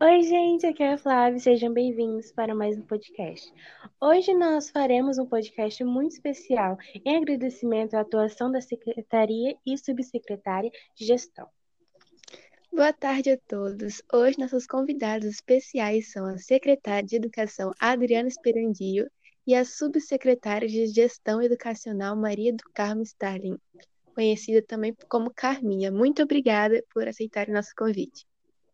Oi, gente, aqui é a Flávia, sejam bem-vindos para mais um podcast. Hoje nós faremos um podcast muito especial em agradecimento à atuação da Secretaria e Subsecretária de Gestão. Boa tarde a todos. Hoje nossos convidados especiais são a Secretária de Educação Adriana Esperandio e a Subsecretária de Gestão Educacional Maria do Carmo Starling, conhecida também como Carminha. Muito obrigada por aceitar o nosso convite.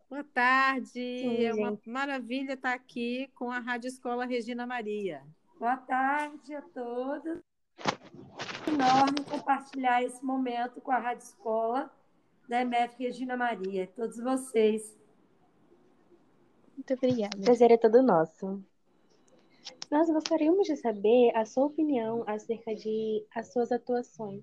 Boa tarde, Sim, é uma maravilha estar aqui com a Rádio Escola Regina Maria. Boa tarde a todos. É enorme compartilhar esse momento com a Rádio Escola da MF Regina Maria, todos vocês. Muito obrigada. O prazer é todo nosso. Nós gostaríamos de saber a sua opinião acerca de as suas atuações.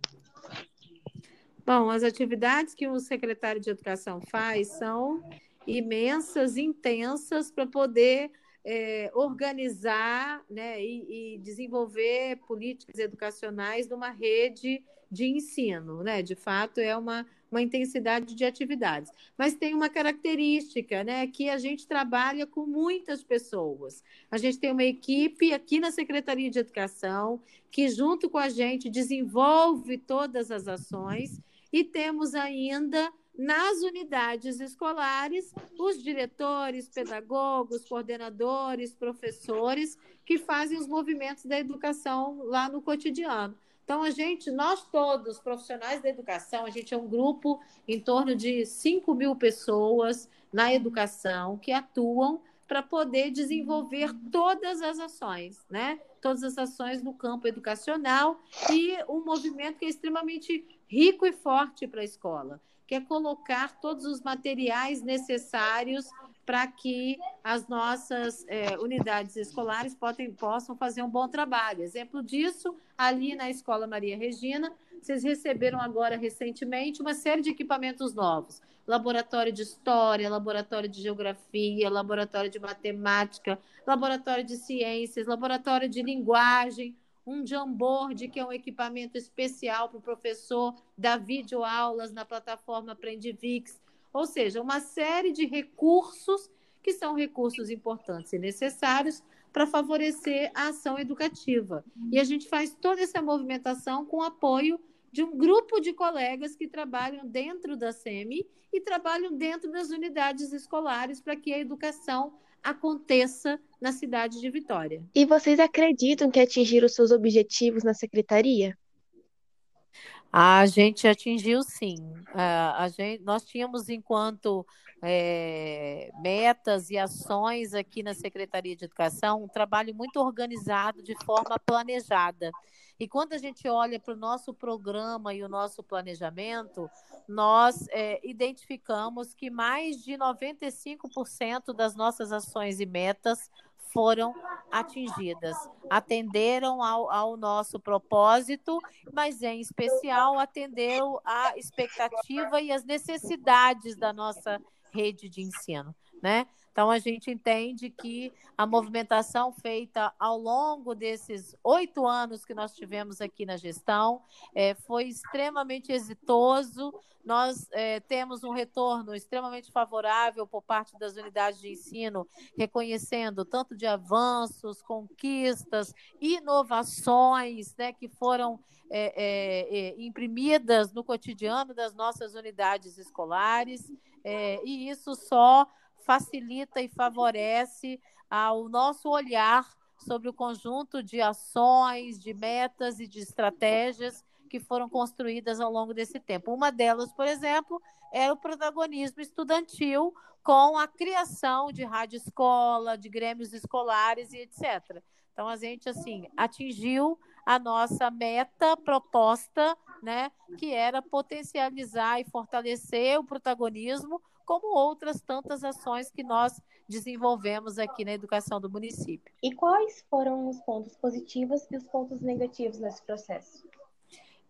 Bom, as atividades que o secretário de Educação faz são imensas, intensas, para poder é, organizar né, e, e, desenvolver políticas educacionais numa rede de ensino. Né? De fato, é uma, uma intensidade de atividades. Mas tem uma característica, né, que a gente trabalha com muitas pessoas. A gente tem uma equipe aqui na Secretaria de Educação que, junto com a gente, desenvolve todas as ações e temos ainda nas unidades escolares, os diretores, pedagogos, coordenadores, professores que fazem os movimentos da educação lá no cotidiano. Então, a gente, nós todos, profissionais da educação, a gente é um grupo em torno de 5 mil pessoas na educação que atuam para poder desenvolver todas as ações, né? Todas as ações no campo educacional e um movimento que é extremamente rico e forte para a escola que é colocar todos os materiais necessários para que as nossas é, unidades escolares podem, possam fazer um bom trabalho. Exemplo disso, ali na Escola Maria Regina, vocês receberam agora recentemente uma série de equipamentos novos. Laboratório de História, Laboratório de Geografia, Laboratório de Matemática, Laboratório de Ciências, Laboratório de Linguagem, um Jamboard, que é um equipamento especial para o professor dar videoaulas na plataforma Aprendivix, ou seja, uma série de recursos que são recursos importantes e necessários para favorecer a ação educativa. E a gente faz toda essa movimentação com apoio de um grupo de colegas que trabalham dentro da SEMI e trabalham dentro das unidades escolares para que a educação aconteça na cidade de Vitória. E vocês acreditam que atingiram seus objetivos na secretaria? A gente atingiu sim. A gente, nós tínhamos, enquanto é, metas e ações aqui na Secretaria de Educação, um trabalho muito organizado, de forma planejada. E quando a gente olha para o nosso programa e o nosso planejamento, nós é, identificamos que mais de 95% das nossas ações e metas foram atingidas, atenderam ao, ao, nosso propósito, mas em especial atenderam à expectativa e às necessidades da nossa rede de ensino, né? Então, a gente entende que a movimentação feita ao longo desses oito anos que nós tivemos aqui na gestão é, foi extremamente exitoso. Nós é, temos um retorno extremamente favorável por parte das unidades de ensino, reconhecendo tanto de avanços, conquistas, inovações né, que foram é, é, é imprimidas no cotidiano das nossas unidades escolares, é, e isso só facilita e favorece ao nosso olhar sobre o conjunto de ações, de metas e de estratégias que foram construídas ao longo desse tempo. Uma delas, por exemplo, é o protagonismo estudantil com a criação de rádio escola, de grêmios escolares e etc. Então a gente assim atingiu a nossa meta proposta, né, que era potencializar e fortalecer o protagonismo como outras tantas ações que nós desenvolvemos aqui na educação do município. E quais foram os pontos positivos e os pontos negativos nesse processo?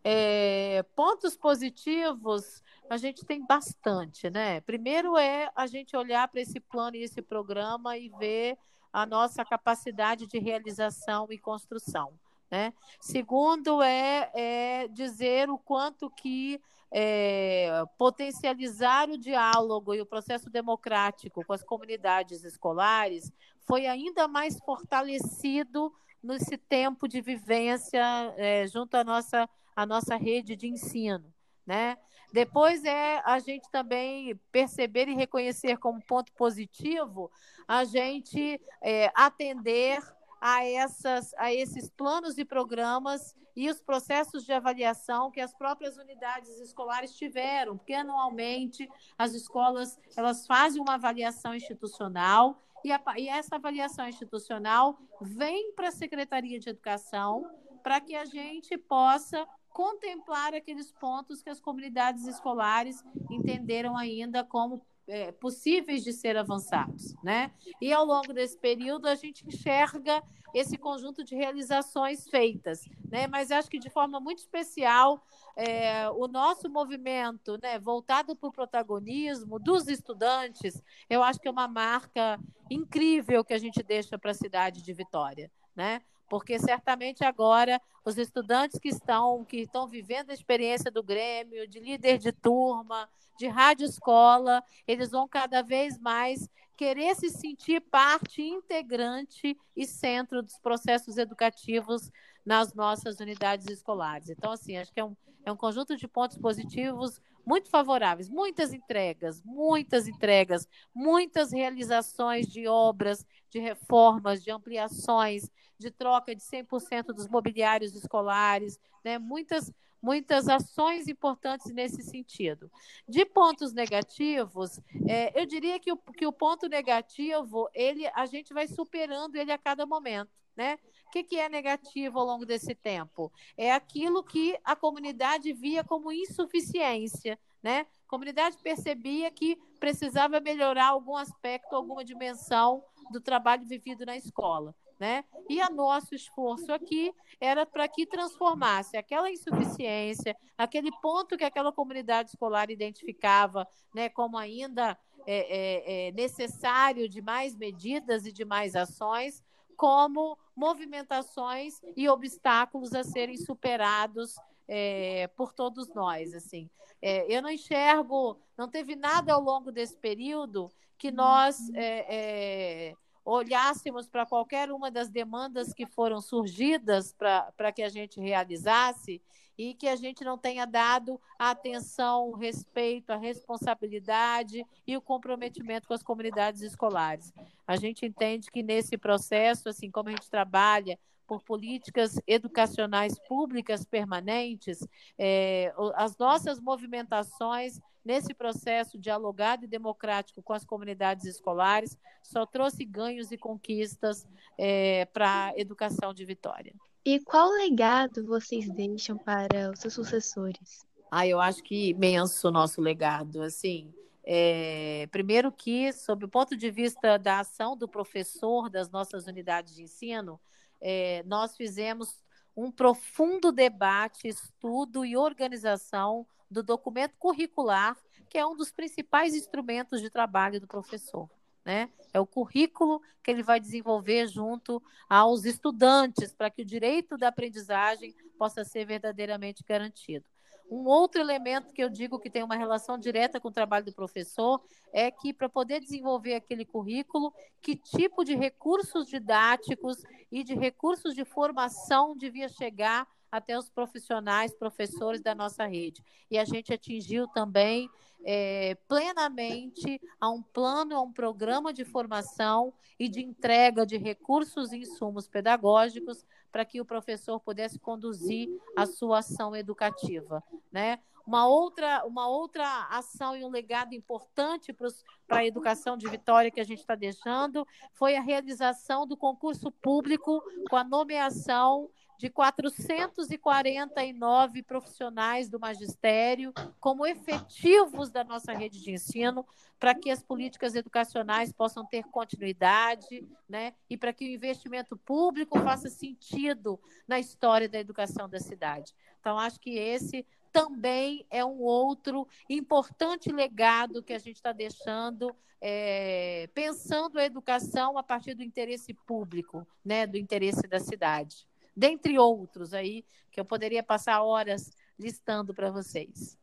É, pontos positivos a gente tem bastante, né? Primeiro é a gente olhar para esse plano e esse programa e ver a nossa capacidade de realização e construção. Né? Segundo é, é dizer o quanto que é, potencializar o diálogo e o processo democrático com as comunidades escolares foi ainda mais fortalecido nesse tempo de vivência é, junto à nossa, à nossa rede de ensino. Né? Depois é a gente também perceber e reconhecer como ponto positivo a gente é, atender a, essas, a esses planos e programas e os processos de avaliação que as próprias unidades escolares tiveram, porque anualmente as escolas elas fazem uma avaliação institucional e, a, e essa avaliação institucional vem para a Secretaria de Educação para que a gente possa contemplar aqueles pontos que as comunidades escolares entenderam ainda como é, possíveis de ser avançados, né? E ao longo desse período a gente enxerga esse conjunto de realizações feitas, né? Mas acho que de forma muito especial é, o nosso movimento, né, voltado para o protagonismo dos estudantes, eu acho que é uma marca incrível que a gente deixa para a cidade de Vitória, né? Porque certamente agora os estudantes que estão que estão vivendo a experiência do Grêmio, de líder de turma, de rádio escola, eles vão cada vez mais querer se sentir parte integrante e centro dos processos educativos nas nossas unidades escolares. Então, assim, acho que é um, é um conjunto de pontos positivos muito favoráveis, muitas entregas, muitas entregas, muitas realizações de obras, de reformas, de ampliações, de troca de 100% dos mobiliários escolares, né? muitas, muitas ações importantes nesse sentido. De pontos negativos, é, eu diria que o, que o ponto negativo, ele, a gente vai superando ele a cada momento. Né? Que, que é negativo ao longo desse tempo? É aquilo que a comunidade via como insuficiência. Né? A comunidade percebia que precisava melhorar algum aspecto, alguma dimensão do trabalho vivido na escola. Né? E o nosso esforço aqui era para que transformasse aquela insuficiência, aquele ponto que aquela comunidade escolar identificava né, como ainda é, é, é necessário de mais medidas e de mais ações, como movimentações e obstáculos a serem superados é, por todos nós. Assim, é, eu não enxergo, não teve nada ao longo desse período que nós é, é olhássemos para qualquer uma das demandas que foram surgidas para que a gente realizasse e que a gente não tenha dado a atenção, o respeito, a responsabilidade e o comprometimento com as comunidades escolares. A gente entende que nesse processo, assim como a gente trabalha por políticas educacionais públicas permanentes, é, as nossas movimentações nesse processo dialogado e democrático com as comunidades escolares só trouxe ganhos e conquistas é, para a educação de Vitória. E qual legado vocês deixam para os seus sucessores? Ah, eu acho que imenso o nosso legado, assim. É, primeiro que, sob o ponto de vista da ação do professor das nossas unidades de ensino, é, nós fizemos um profundo debate, estudo e organização do documento curricular, que é um dos principais instrumentos de trabalho do professor. Né? É o currículo que ele vai desenvolver junto aos estudantes para que o direito da aprendizagem possa ser verdadeiramente garantido. Um outro elemento que eu digo que tem uma relação direta com o trabalho do professor é que, para poder desenvolver aquele currículo, que tipo de recursos didáticos e de recursos de formação devia chegar até os profissionais, professores da nossa rede. E a gente atingiu também é, plenamente a um plano, a um programa de formação e de entrega de recursos e insumos pedagógicos para que o professor pudesse conduzir a sua ação educativa, né? Uma outra, uma outra ação e um legado importante para a educação de Vitória que a gente está deixando foi a realização do concurso público com a nomeação de 449 profissionais do magistério como efetivos da nossa rede de ensino, para que as políticas educacionais possam ter continuidade, né? E para que o investimento público faça sentido na história da educação da cidade. Então, acho que esse também é um outro importante legado que a gente está deixando, é, pensando a educação a partir do interesse público, né? Do interesse da cidade. Dentre outros aí, que eu poderia passar horas listando para vocês.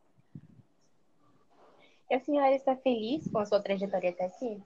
E a senhora está feliz com a sua trajetória até aqui?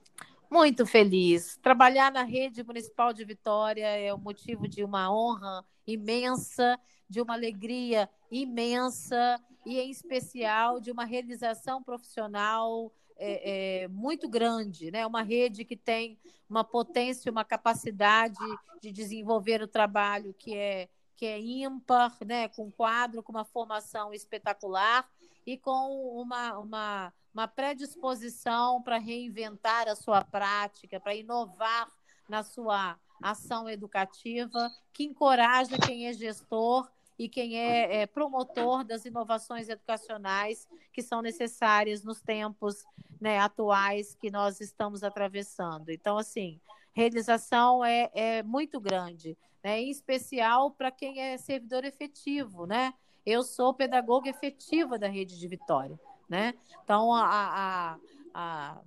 Muito feliz. Trabalhar na rede municipal de Vitória é o motivo de uma honra imensa, de uma alegria imensa e, em especial, de uma realização profissional é, é, muito grande, né? Uma rede que tem uma potência, uma capacidade de desenvolver o trabalho que é que é ímpar, né? Com quadro, com uma formação espetacular e com uma, uma, uma predisposição para reinventar a sua prática, para inovar na sua ação educativa, que encoraja quem é gestor e quem é, é, promotor das inovações educacionais que são necessárias nos tempos né, atuais que nós estamos atravessando. Então, assim, realização é, é muito grande, né, em especial para quem é servidor efetivo, né? Eu sou pedagoga efetiva da rede de Vitória, né? Então, a, a, a,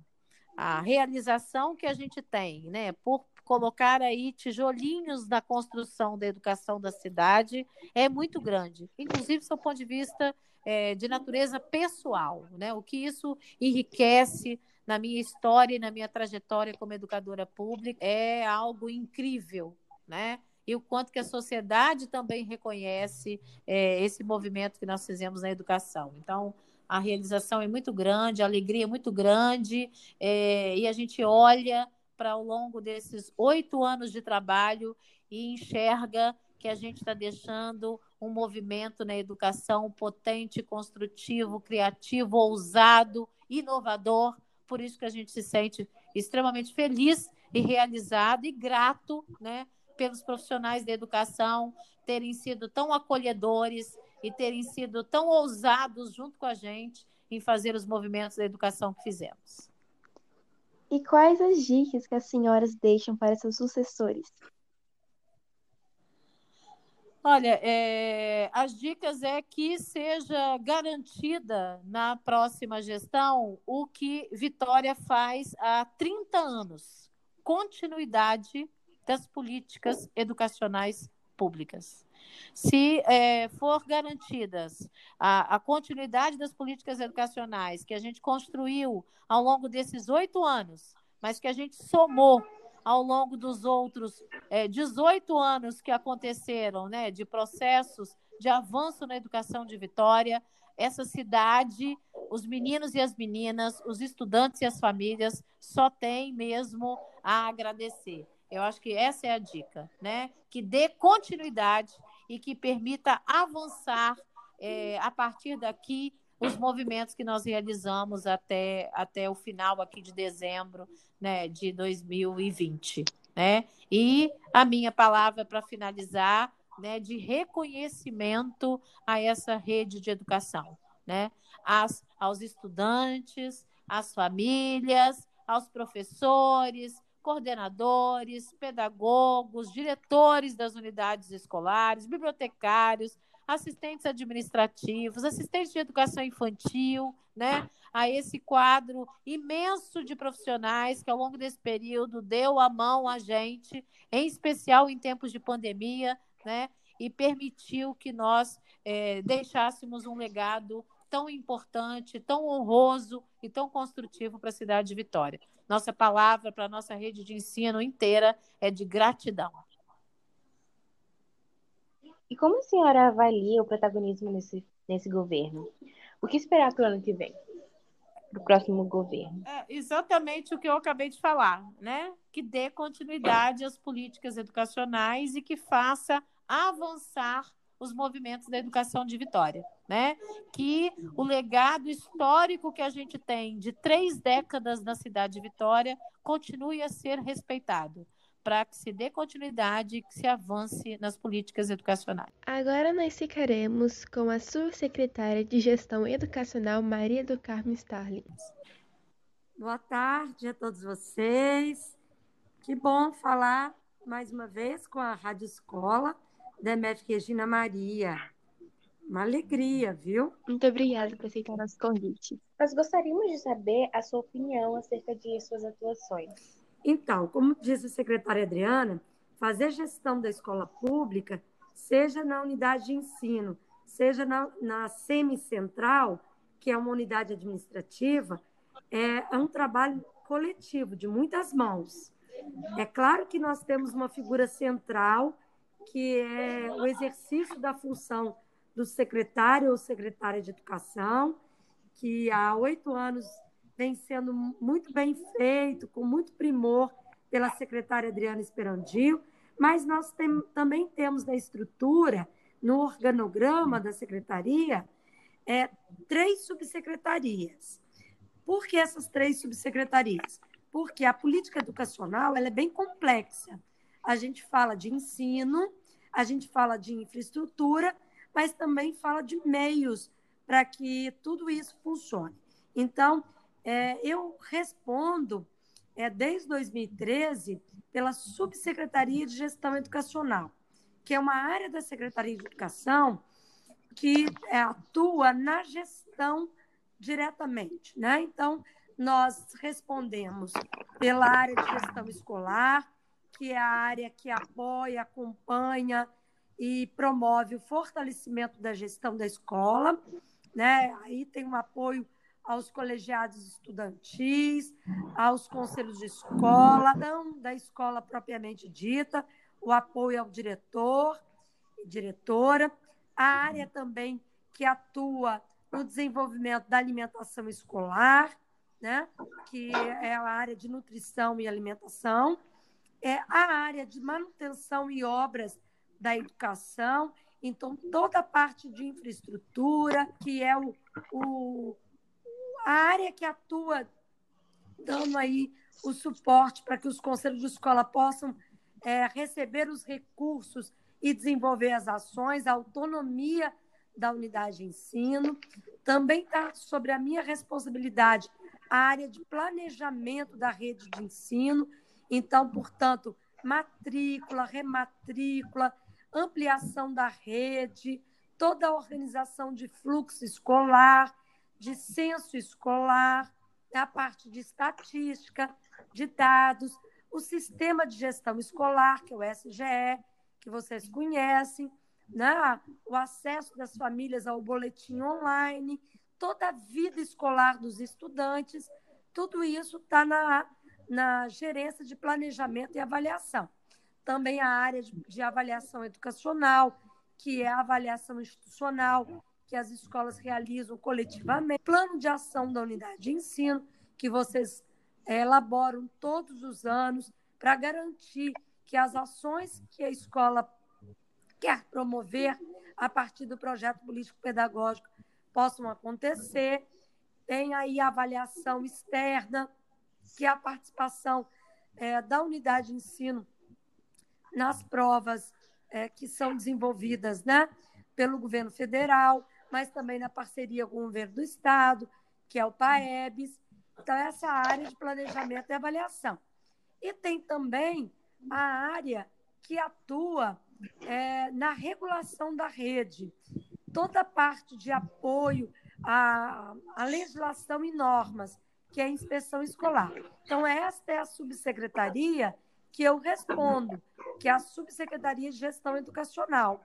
a realização que a gente tem, né, por colocar aí tijolinhos na construção da educação da cidade é muito grande, inclusive do ponto de vista é, de natureza pessoal, né? O que isso enriquece na minha história e na minha trajetória como educadora pública é algo incrível, né? E o quanto que a sociedade também reconhece é, esse movimento que nós fizemos na educação. Então, a realização é muito grande, a alegria é muito grande, é, e a gente olha para ao longo desses oito anos de trabalho e enxerga que a gente está deixando um movimento na educação potente, construtivo, criativo, ousado, inovador. Por isso que a gente se sente extremamente feliz e realizado e grato, né, pelos profissionais da educação terem sido tão acolhedores e terem sido tão ousados junto com a gente em fazer os movimentos da educação que fizemos. E quais as dicas que as senhoras deixam para seus sucessores? Olha, é, as dicas é que seja garantida na próxima gestão o que Vitória faz há 30 anos: continuidade das políticas educacionais públicas. Se é, for garantidas a, a, continuidade das políticas educacionais que a gente construiu ao longo desses oito anos, mas que a gente somou ao longo dos outros é, 18 anos que aconteceram, né, de processos de avanço na educação de Vitória, essa cidade, os meninos e as meninas, os estudantes e as famílias só têm mesmo a agradecer. Eu acho que essa é a dica, né? Que dê continuidade e que permita avançar é, a partir daqui os movimentos que nós realizamos até, até o final aqui de dezembro né, de 2020. Né? E a minha palavra para finalizar né, de reconhecimento a essa rede de educação, né? As, aos estudantes, às famílias, aos professores, coordenadores, pedagogos, diretores das unidades escolares, bibliotecários, assistentes administrativos, assistentes de educação infantil, né? A esse quadro imenso de profissionais que ao longo desse período deu a mão a gente, em especial em tempos de pandemia, né? E permitiu que nós é, deixássemos um legado tão importante, tão honroso e tão construtivo para a cidade de Vitória. Nossa palavra para a nossa rede de ensino inteira é de gratidão. E como a senhora avalia o protagonismo nesse, nesse governo? O que esperar para o ano que vem? Para o próximo governo? É exatamente o que eu acabei de falar, né? Que dê continuidade às políticas educacionais e que faça avançar os movimentos da educação de Vitória, né? Que o legado histórico que a gente tem de três décadas na cidade de Vitória continue a ser respeitado para que se dê continuidade e que se avance nas políticas educacionais. Agora nós ficaremos com a subsecretária de Gestão Educacional, Maria do Carmo Starling. Boa tarde a todos vocês. Que bom falar mais uma vez com a Rádio Escola MF Regina Maria. Uma alegria, viu? Muito obrigada por aceitar nosso convite. Nós gostaríamos de saber a sua opinião acerca de suas atuações. Então, como disse a secretária Adriana, fazer gestão da escola pública seja na unidade de ensino, seja na, na semicentral, que é uma unidade administrativa, é, é um trabalho coletivo, de muitas mãos. É claro que nós temos uma figura central, que é o exercício da função do secretário ou secretária de educação, que há oito anos vem sendo muito bem feito, com muito primor pela secretária Adriana Esperandio, mas nós tem, também temos na estrutura, no organograma da secretaria, é, três subsecretarias. Por que essas três subsecretarias? Porque a política educacional ela é bem complexa. A gente fala de ensino, a gente fala de infraestrutura, mas também fala de meios para que tudo isso funcione. Então, é, eu respondo é, desde 2013 pela Subsecretaria de Gestão Educacional, que é uma área da Secretaria de Educação que é, atua na gestão diretamente. Né? Então, nós respondemos pela área de gestão escolar, que é a área que apoia, acompanha e promove o fortalecimento da gestão da escola. Né? Aí tem um apoio aos colegiados estudantis, aos conselhos de escola, não da escola propriamente dita, o apoio ao diretor e diretora, a área também que atua no desenvolvimento da alimentação escolar, né? que é a área de nutrição e alimentação, é a área de manutenção e obras da educação, então toda a parte de infraestrutura, que é o, o a área que atua dando aí o suporte para que os conselhos de escola possam é, receber os recursos e desenvolver as ações, a autonomia da unidade de ensino. Também está sobre a minha responsabilidade a área de planejamento da rede de ensino. Então, portanto, matrícula, rematrícula, ampliação da rede, toda a organização de fluxo escolar, de censo escolar, a parte de estatística, de dados, o sistema de gestão escolar, que é o SGE, que vocês conhecem, né? o acesso das famílias ao boletim online, toda a vida escolar dos estudantes, tudo isso está na, na gerência de planejamento e avaliação. Também a área de, avaliação educacional, que é a avaliação institucional, que as escolas realizam coletivamente, plano de ação da unidade de ensino, que vocês é, elaboram todos os anos para garantir que as ações que a escola quer promover a partir do projeto político-pedagógico possam acontecer. Tem aí a avaliação externa, que é a participação é, da unidade de ensino nas provas é, que são desenvolvidas né, pelo governo federal, mas também na parceria com o governo do Estado, que é o PAEBS. Então, essa área de planejamento e avaliação. E tem também a área que atua é, na regulação da rede, toda a parte de apoio à, à legislação e normas, que é a inspeção escolar. Então, esta é a subsecretaria que eu respondo, que é a Subsecretaria de Gestão Educacional.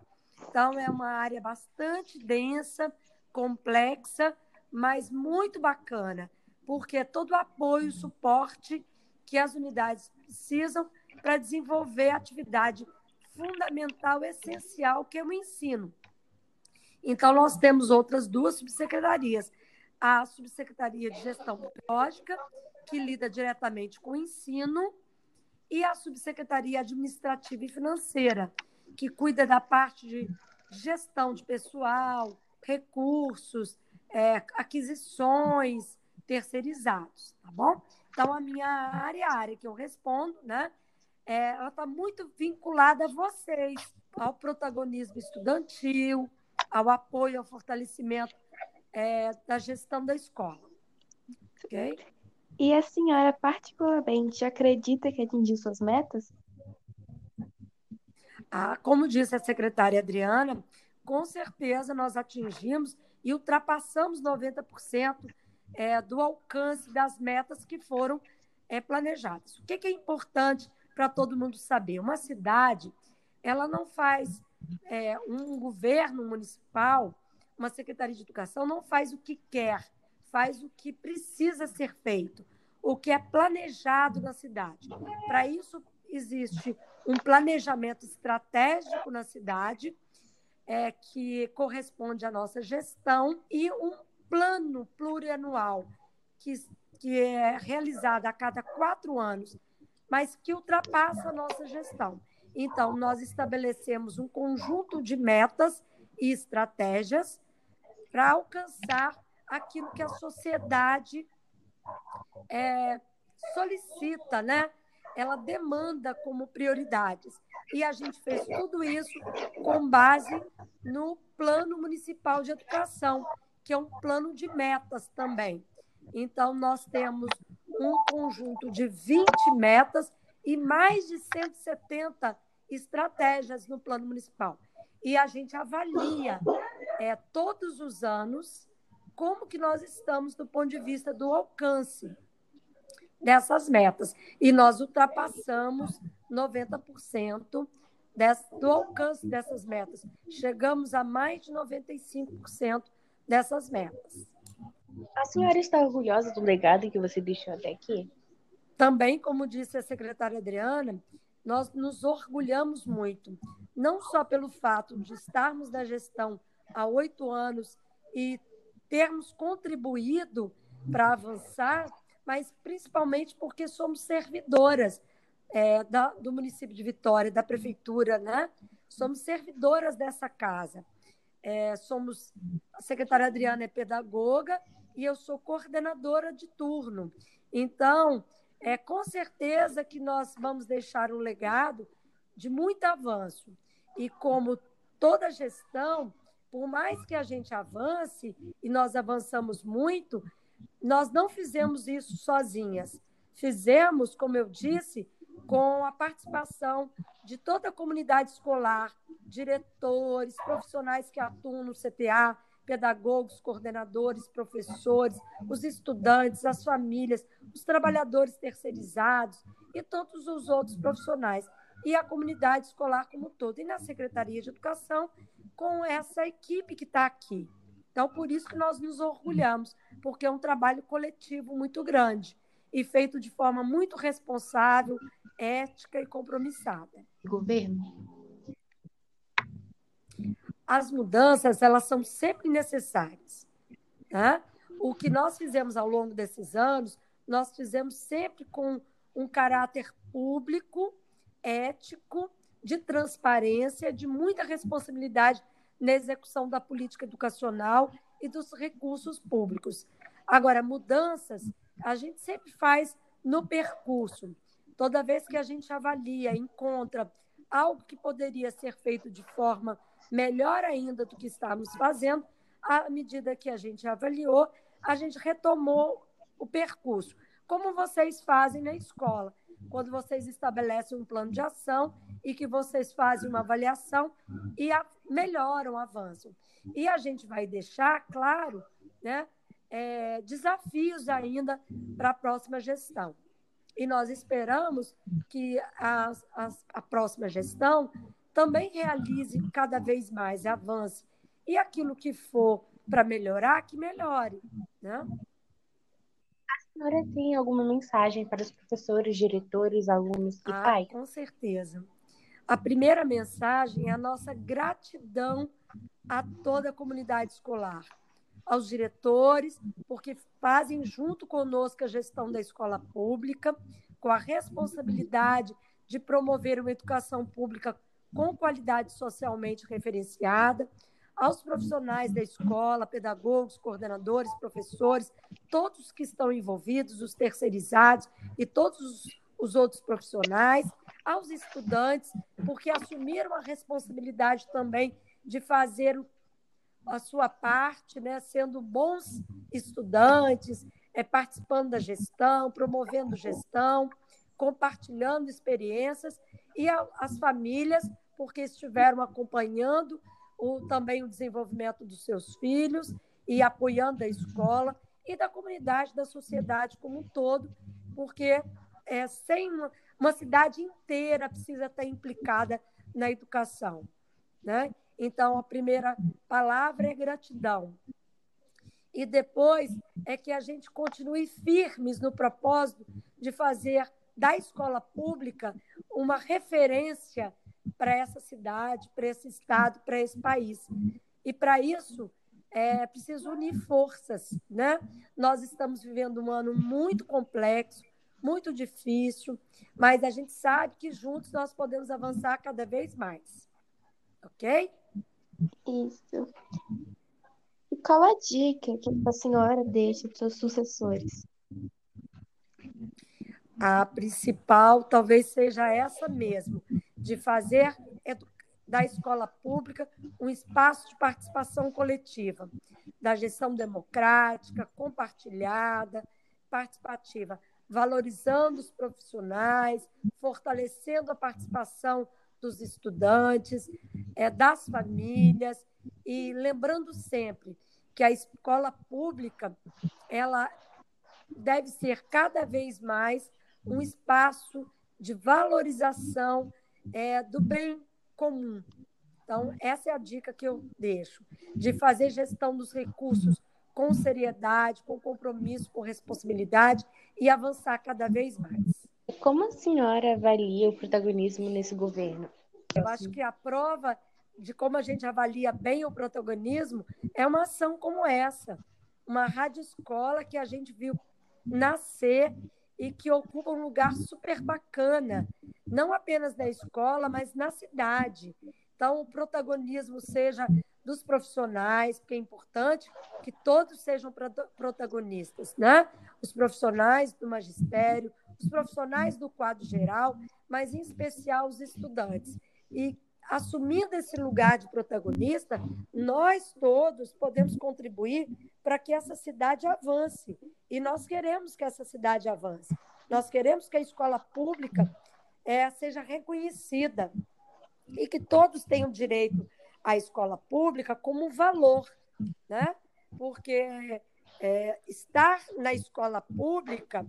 Então, é uma área bastante densa, complexa, mas muito bacana, porque é todo o apoio, suporte que as unidades precisam para desenvolver a atividade fundamental, essencial, que é o ensino. Então, nós temos outras duas subsecretarias. A Subsecretaria de Gestão Pedagógica, que lida diretamente com o ensino, e a Subsecretaria Administrativa e Financeira, que cuida da parte de gestão de pessoal, recursos, é, aquisições, terceirizados, tá bom? Então, a minha área, a área que eu respondo, né, é, ela está muito vinculada a vocês, ao protagonismo estudantil, ao apoio, ao fortalecimento é, da gestão da escola. Ok? E a senhora, particularmente, acredita que atingiu suas metas? Ah, como disse a secretária Adriana, com certeza nós atingimos e ultrapassamos 90% é, do alcance das metas que foram é, planejadas. O que, que é importante para todo mundo saber? Uma cidade, ela não faz é, um governo municipal, uma secretaria de educação não faz o que quer, faz o que precisa ser feito, o que é planejado na cidade. Para isso existe um planejamento estratégico na cidade é, que corresponde à nossa gestão e um plano plurianual que, que é realizado a cada quatro anos, mas que ultrapassa a nossa gestão. Então, nós estabelecemos um conjunto de metas e estratégias para alcançar aquilo que a sociedade é, solicita, né? Ela demanda como prioridades. E a gente fez tudo isso com base no Plano Municipal de Educação, que é um plano de metas também. Então, nós temos um conjunto de 20 metas e mais de 170 estratégias no plano municipal. E a gente avalia é, todos os anos como que nós estamos do ponto de vista do alcance dessas metas. E nós ultrapassamos 90% desse, do alcance dessas metas. Chegamos a mais de 95% dessas metas. A senhora está orgulhosa do legado que você deixou até aqui? Também, como disse a secretária Adriana, nós nos orgulhamos muito, não só pelo fato de estarmos na gestão há oito anos e termos contribuído para avançar, mas principalmente porque somos servidoras é, da, do município de Vitória, da prefeitura, né? Somos servidoras dessa casa. É, somos a secretária Adriana é pedagoga e eu sou coordenadora de turno. Então, é com certeza que nós vamos deixar um legado de muito avanço. E como toda gestão, por mais que a gente avance, e nós avançamos muito, nós não fizemos isso sozinhas. Fizemos, como eu disse, com a participação de toda a comunidade escolar, diretores, profissionais que atuam no CTA, pedagogos, coordenadores, professores, os estudantes, as famílias, os trabalhadores terceirizados e todos os outros profissionais, e a comunidade escolar como um todo, e na Secretaria de Educação, com essa equipe que está aqui. Então, por isso que nós nos orgulhamos, porque é um trabalho coletivo muito grande e feito de forma muito responsável, ética e compromissada. Governo? As mudanças elas são sempre necessárias. Tá? O que nós fizemos ao longo desses anos, nós fizemos sempre com um caráter público, ético, de transparência, de muita responsabilidade na execução da política educacional e dos recursos públicos. Agora, mudanças a gente sempre faz no percurso. Toda vez que a gente avalia, encontra algo que poderia ser feito de forma melhor ainda do que estávamos fazendo, à medida que a gente avaliou, a gente retomou o percurso. Como vocês fazem na escola, quando vocês estabelecem um plano de ação e que vocês fazem uma avaliação e a, melhoram, avançam. E a gente vai deixar, claro, né, é, desafios ainda para a próxima gestão. E nós esperamos que a, a, a próxima gestão também realize cada vez mais, avance. E aquilo que for para melhorar, que melhore. Né? A senhora tem alguma mensagem para os professores, diretores, alunos e ah, pais? Com certeza. A primeira mensagem é a nossa gratidão a toda a comunidade escolar, aos diretores, porque fazem junto conosco a gestão da escola pública, com a responsabilidade de promover uma educação pública com qualidade socialmente referenciada, aos profissionais da escola, pedagogos, coordenadores, professores, todos que estão envolvidos, os terceirizados e todos os, os outros profissionais, aos estudantes, porque assumiram a responsabilidade também de fazer a sua parte, né, sendo bons estudantes, é, participando da gestão, promovendo gestão, compartilhando experiências e a, as famílias porque estiveram acompanhando o, também o desenvolvimento dos seus filhos e apoiando a escola e da comunidade, da sociedade como um todo, porque é, sem uma, uma cidade inteira precisa estar implicada na educação. Né? Então, a primeira palavra é gratidão. E depois é que a gente continue firmes no propósito de fazer da escola pública uma referência para essa cidade, para esse estado, para esse país. E para isso é preciso unir forças, né? Nós estamos vivendo um ano muito complexo, muito difícil, mas a gente sabe que juntos nós podemos avançar cada vez mais. Ok? Isso. E qual a dica que a senhora deixa para seus sucessores? A principal talvez seja essa mesmo, de fazer da escola pública um espaço de participação coletiva, da gestão democrática, compartilhada, participativa, valorizando os profissionais, fortalecendo a participação dos estudantes, é, das famílias e lembrando sempre que a escola pública ela deve ser cada vez mais um espaço de valorização é, do bem comum. Então, essa é a dica que eu deixo, de fazer gestão dos recursos com seriedade, com compromisso, com responsabilidade e avançar cada vez mais. Como a senhora avalia o protagonismo nesse governo? Eu acho que a prova de como a gente avalia bem o protagonismo é uma ação como essa, uma rádio escola que a gente viu nascer e que ocupa um lugar super bacana, não apenas na escola, mas na cidade. Então, o protagonismo seja dos profissionais, porque é importante que todos sejam protagonistas, né? Os profissionais do magistério, os profissionais do quadro geral, mas em especial os estudantes. E assumindo esse lugar de protagonista, nós todos podemos contribuir para que essa cidade avance. E nós queremos que essa cidade avance. Nós queremos que a escola pública é, seja reconhecida e que todos tenham direito à escola pública como um valor, né? Porque é, estar na escola pública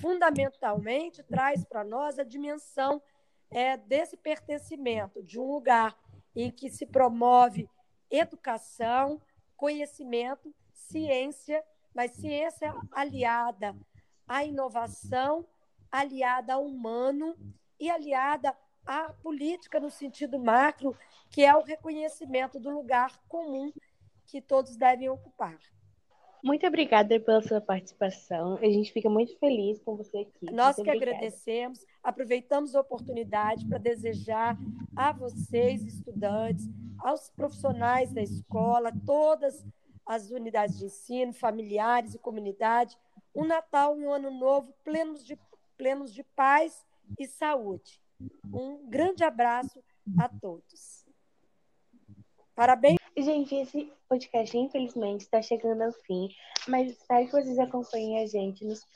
fundamentalmente traz para nós a dimensão é, desse pertencimento, de um lugar em que se promove educação, conhecimento, ciência, mas ciência aliada à inovação, aliada ao humano e aliada à política no sentido macro, que é o reconhecimento do lugar comum que todos devem ocupar. Muito obrigada pela sua participação. A gente fica muito feliz com você aqui. Nós muito que obrigada. agradecemos, aproveitamos a oportunidade para desejar a vocês, estudantes, aos profissionais da escola, todas as unidades de ensino, familiares e comunidade, um Natal e um Ano Novo plenos de, plenos de paz e saúde. Um grande abraço a todos. Parabéns. Gente, esse podcast, infelizmente, está chegando ao fim, mas espero que vocês acompanhem a gente nos próximos.